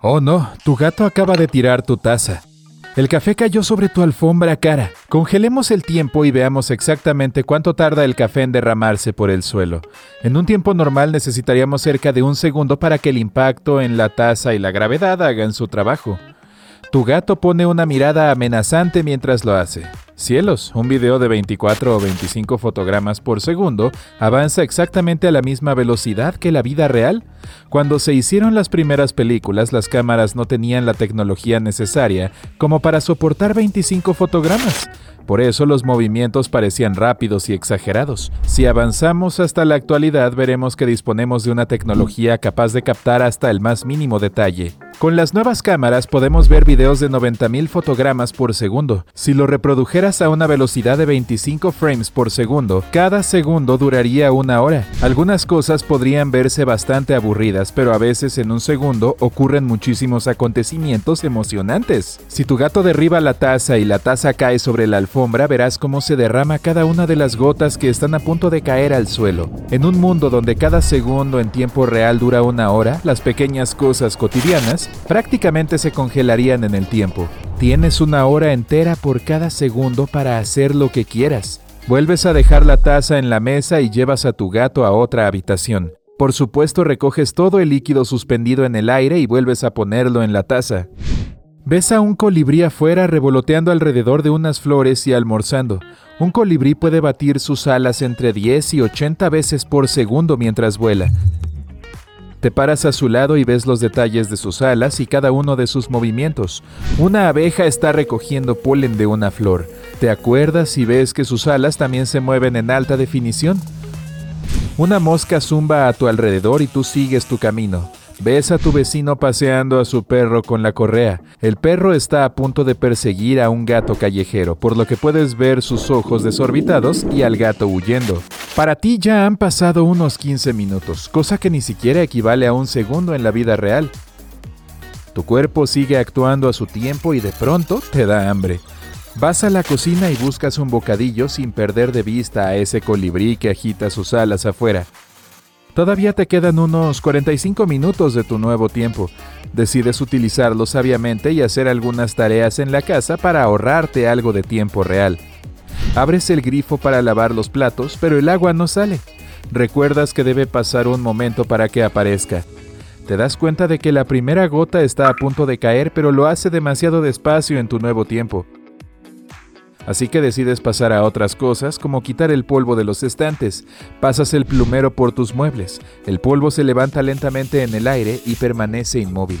Oh no, tu gato acaba de tirar tu taza. El café cayó sobre tu alfombra cara. Congelemos el tiempo y veamos exactamente cuánto tarda el café en derramarse por el suelo. En un tiempo normal necesitaríamos cerca de un segundo para que el impacto en la taza y la gravedad hagan su trabajo. Tu gato pone una mirada amenazante mientras lo hace. Cielos, un video de 24 o 25 fotogramas por segundo avanza exactamente a la misma velocidad que la vida real. Cuando se hicieron las primeras películas, las cámaras no tenían la tecnología necesaria como para soportar 25 fotogramas. Por eso los movimientos parecían rápidos y exagerados. Si avanzamos hasta la actualidad, veremos que disponemos de una tecnología capaz de captar hasta el más mínimo detalle. Con las nuevas cámaras podemos ver videos de 90.000 fotogramas por segundo. Si lo reprodujeras a una velocidad de 25 frames por segundo, cada segundo duraría una hora. Algunas cosas podrían verse bastante aburridas, pero a veces en un segundo ocurren muchísimos acontecimientos emocionantes. Si tu gato derriba la taza y la taza cae sobre la alfombra, verás cómo se derrama cada una de las gotas que están a punto de caer al suelo. En un mundo donde cada segundo en tiempo real dura una hora, las pequeñas cosas cotidianas prácticamente se congelarían en el tiempo. Tienes una hora entera por cada segundo para hacer lo que quieras. Vuelves a dejar la taza en la mesa y llevas a tu gato a otra habitación. Por supuesto recoges todo el líquido suspendido en el aire y vuelves a ponerlo en la taza. Ves a un colibrí afuera revoloteando alrededor de unas flores y almorzando. Un colibrí puede batir sus alas entre 10 y 80 veces por segundo mientras vuela. Te paras a su lado y ves los detalles de sus alas y cada uno de sus movimientos. Una abeja está recogiendo polen de una flor. Te acuerdas y ves que sus alas también se mueven en alta definición. Una mosca zumba a tu alrededor y tú sigues tu camino. Ves a tu vecino paseando a su perro con la correa. El perro está a punto de perseguir a un gato callejero, por lo que puedes ver sus ojos desorbitados y al gato huyendo. Para ti ya han pasado unos 15 minutos, cosa que ni siquiera equivale a un segundo en la vida real. Tu cuerpo sigue actuando a su tiempo y de pronto te da hambre. Vas a la cocina y buscas un bocadillo sin perder de vista a ese colibrí que agita sus alas afuera. Todavía te quedan unos 45 minutos de tu nuevo tiempo. Decides utilizarlo sabiamente y hacer algunas tareas en la casa para ahorrarte algo de tiempo real. Abres el grifo para lavar los platos, pero el agua no sale. Recuerdas que debe pasar un momento para que aparezca. Te das cuenta de que la primera gota está a punto de caer, pero lo hace demasiado despacio en tu nuevo tiempo. Así que decides pasar a otras cosas como quitar el polvo de los estantes. Pasas el plumero por tus muebles. El polvo se levanta lentamente en el aire y permanece inmóvil.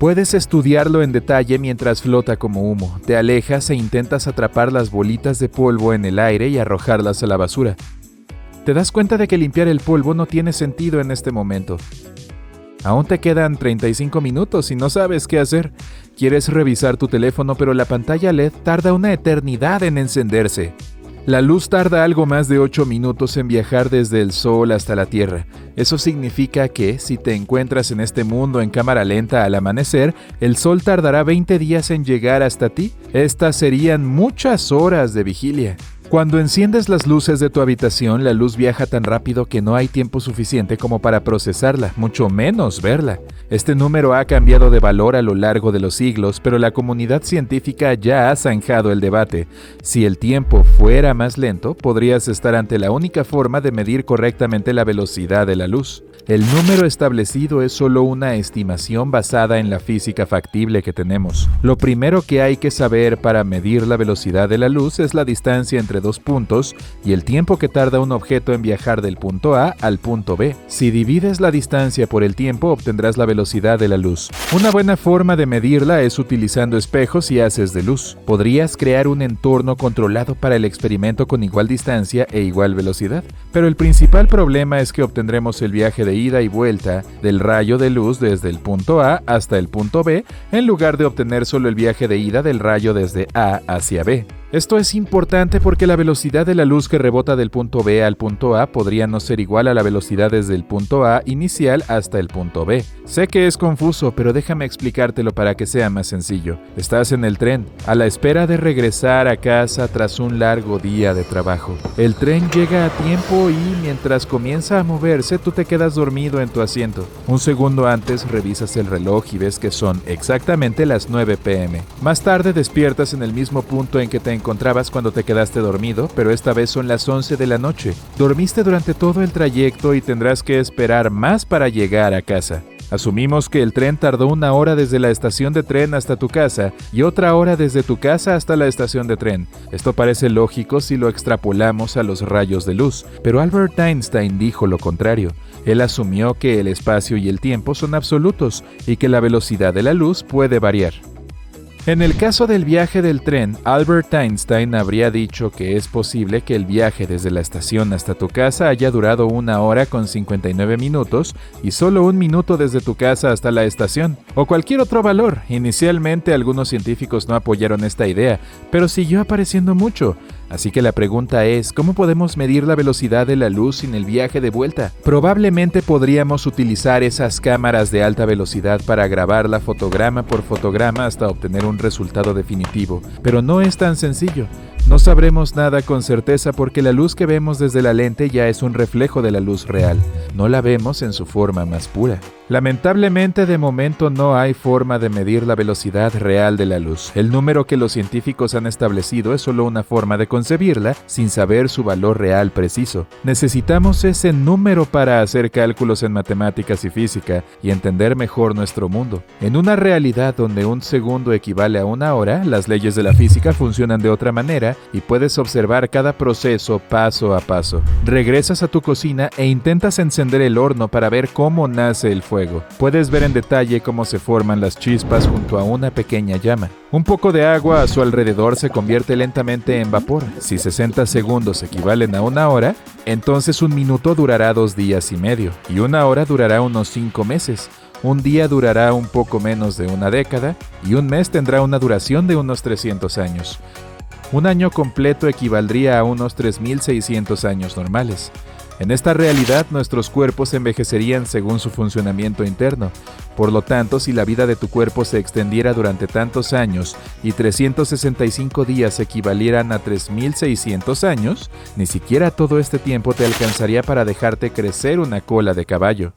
Puedes estudiarlo en detalle mientras flota como humo. Te alejas e intentas atrapar las bolitas de polvo en el aire y arrojarlas a la basura. Te das cuenta de que limpiar el polvo no tiene sentido en este momento. Aún te quedan 35 minutos y no sabes qué hacer. Quieres revisar tu teléfono pero la pantalla LED tarda una eternidad en encenderse. La luz tarda algo más de 8 minutos en viajar desde el Sol hasta la Tierra. Eso significa que, si te encuentras en este mundo en cámara lenta al amanecer, el Sol tardará 20 días en llegar hasta ti. Estas serían muchas horas de vigilia. Cuando enciendes las luces de tu habitación, la luz viaja tan rápido que no hay tiempo suficiente como para procesarla, mucho menos verla. Este número ha cambiado de valor a lo largo de los siglos, pero la comunidad científica ya ha zanjado el debate. Si el tiempo fuera más lento, podrías estar ante la única forma de medir correctamente la velocidad de la luz. El número establecido es solo una estimación basada en la física factible que tenemos. Lo primero que hay que saber para medir la velocidad de la luz es la distancia entre dos puntos y el tiempo que tarda un objeto en viajar del punto A al punto B. Si divides la distancia por el tiempo obtendrás la velocidad de la luz. Una buena forma de medirla es utilizando espejos y haces de luz. Podrías crear un entorno controlado para el experimento con igual distancia e igual velocidad, pero el principal problema es que obtendremos el viaje de ida y vuelta del rayo de luz desde el punto A hasta el punto B, en lugar de obtener solo el viaje de ida del rayo desde A hacia B. Esto es importante porque la velocidad de la luz que rebota del punto B al punto A podría no ser igual a la velocidad desde el punto A inicial hasta el punto B. Sé que es confuso, pero déjame explicártelo para que sea más sencillo. Estás en el tren, a la espera de regresar a casa tras un largo día de trabajo. El tren llega a tiempo y mientras comienza a moverse tú te quedas dormido en tu asiento. Un segundo antes revisas el reloj y ves que son exactamente las 9 pm. Más tarde despiertas en el mismo punto en que te encontrabas cuando te quedaste dormido, pero esta vez son las 11 de la noche. Dormiste durante todo el trayecto y tendrás que esperar más para llegar a casa. Asumimos que el tren tardó una hora desde la estación de tren hasta tu casa y otra hora desde tu casa hasta la estación de tren. Esto parece lógico si lo extrapolamos a los rayos de luz, pero Albert Einstein dijo lo contrario. Él asumió que el espacio y el tiempo son absolutos y que la velocidad de la luz puede variar. En el caso del viaje del tren, Albert Einstein habría dicho que es posible que el viaje desde la estación hasta tu casa haya durado una hora con 59 minutos y solo un minuto desde tu casa hasta la estación, o cualquier otro valor. Inicialmente algunos científicos no apoyaron esta idea, pero siguió apareciendo mucho. Así que la pregunta es, ¿cómo podemos medir la velocidad de la luz sin el viaje de vuelta? Probablemente podríamos utilizar esas cámaras de alta velocidad para grabarla fotograma por fotograma hasta obtener un resultado definitivo, pero no es tan sencillo. No sabremos nada con certeza porque la luz que vemos desde la lente ya es un reflejo de la luz real, no la vemos en su forma más pura. Lamentablemente de momento no hay forma de medir la velocidad real de la luz. El número que los científicos han establecido es solo una forma de concebirla sin saber su valor real preciso. Necesitamos ese número para hacer cálculos en matemáticas y física y entender mejor nuestro mundo. En una realidad donde un segundo equivale a una hora, las leyes de la física funcionan de otra y puedes observar cada proceso paso a paso. Regresas a tu cocina e intentas encender el horno para ver cómo nace el fuego Puedes ver en detalle cómo se forman las chispas junto a una pequeña llama. Un poco de agua a su alrededor se convierte lentamente en vapor. Si 60 segundos equivalen a una hora, entonces un minuto durará dos días y medio, y una hora durará unos cinco meses. Un día durará un poco menos de una década, y un mes tendrá una duración de unos 300 años. Un año completo equivaldría a unos 3.600 años normales. En esta realidad nuestros cuerpos envejecerían según su funcionamiento interno. Por lo tanto, si la vida de tu cuerpo se extendiera durante tantos años y 365 días equivalieran a 3600 años, ni siquiera todo este tiempo te alcanzaría para dejarte crecer una cola de caballo.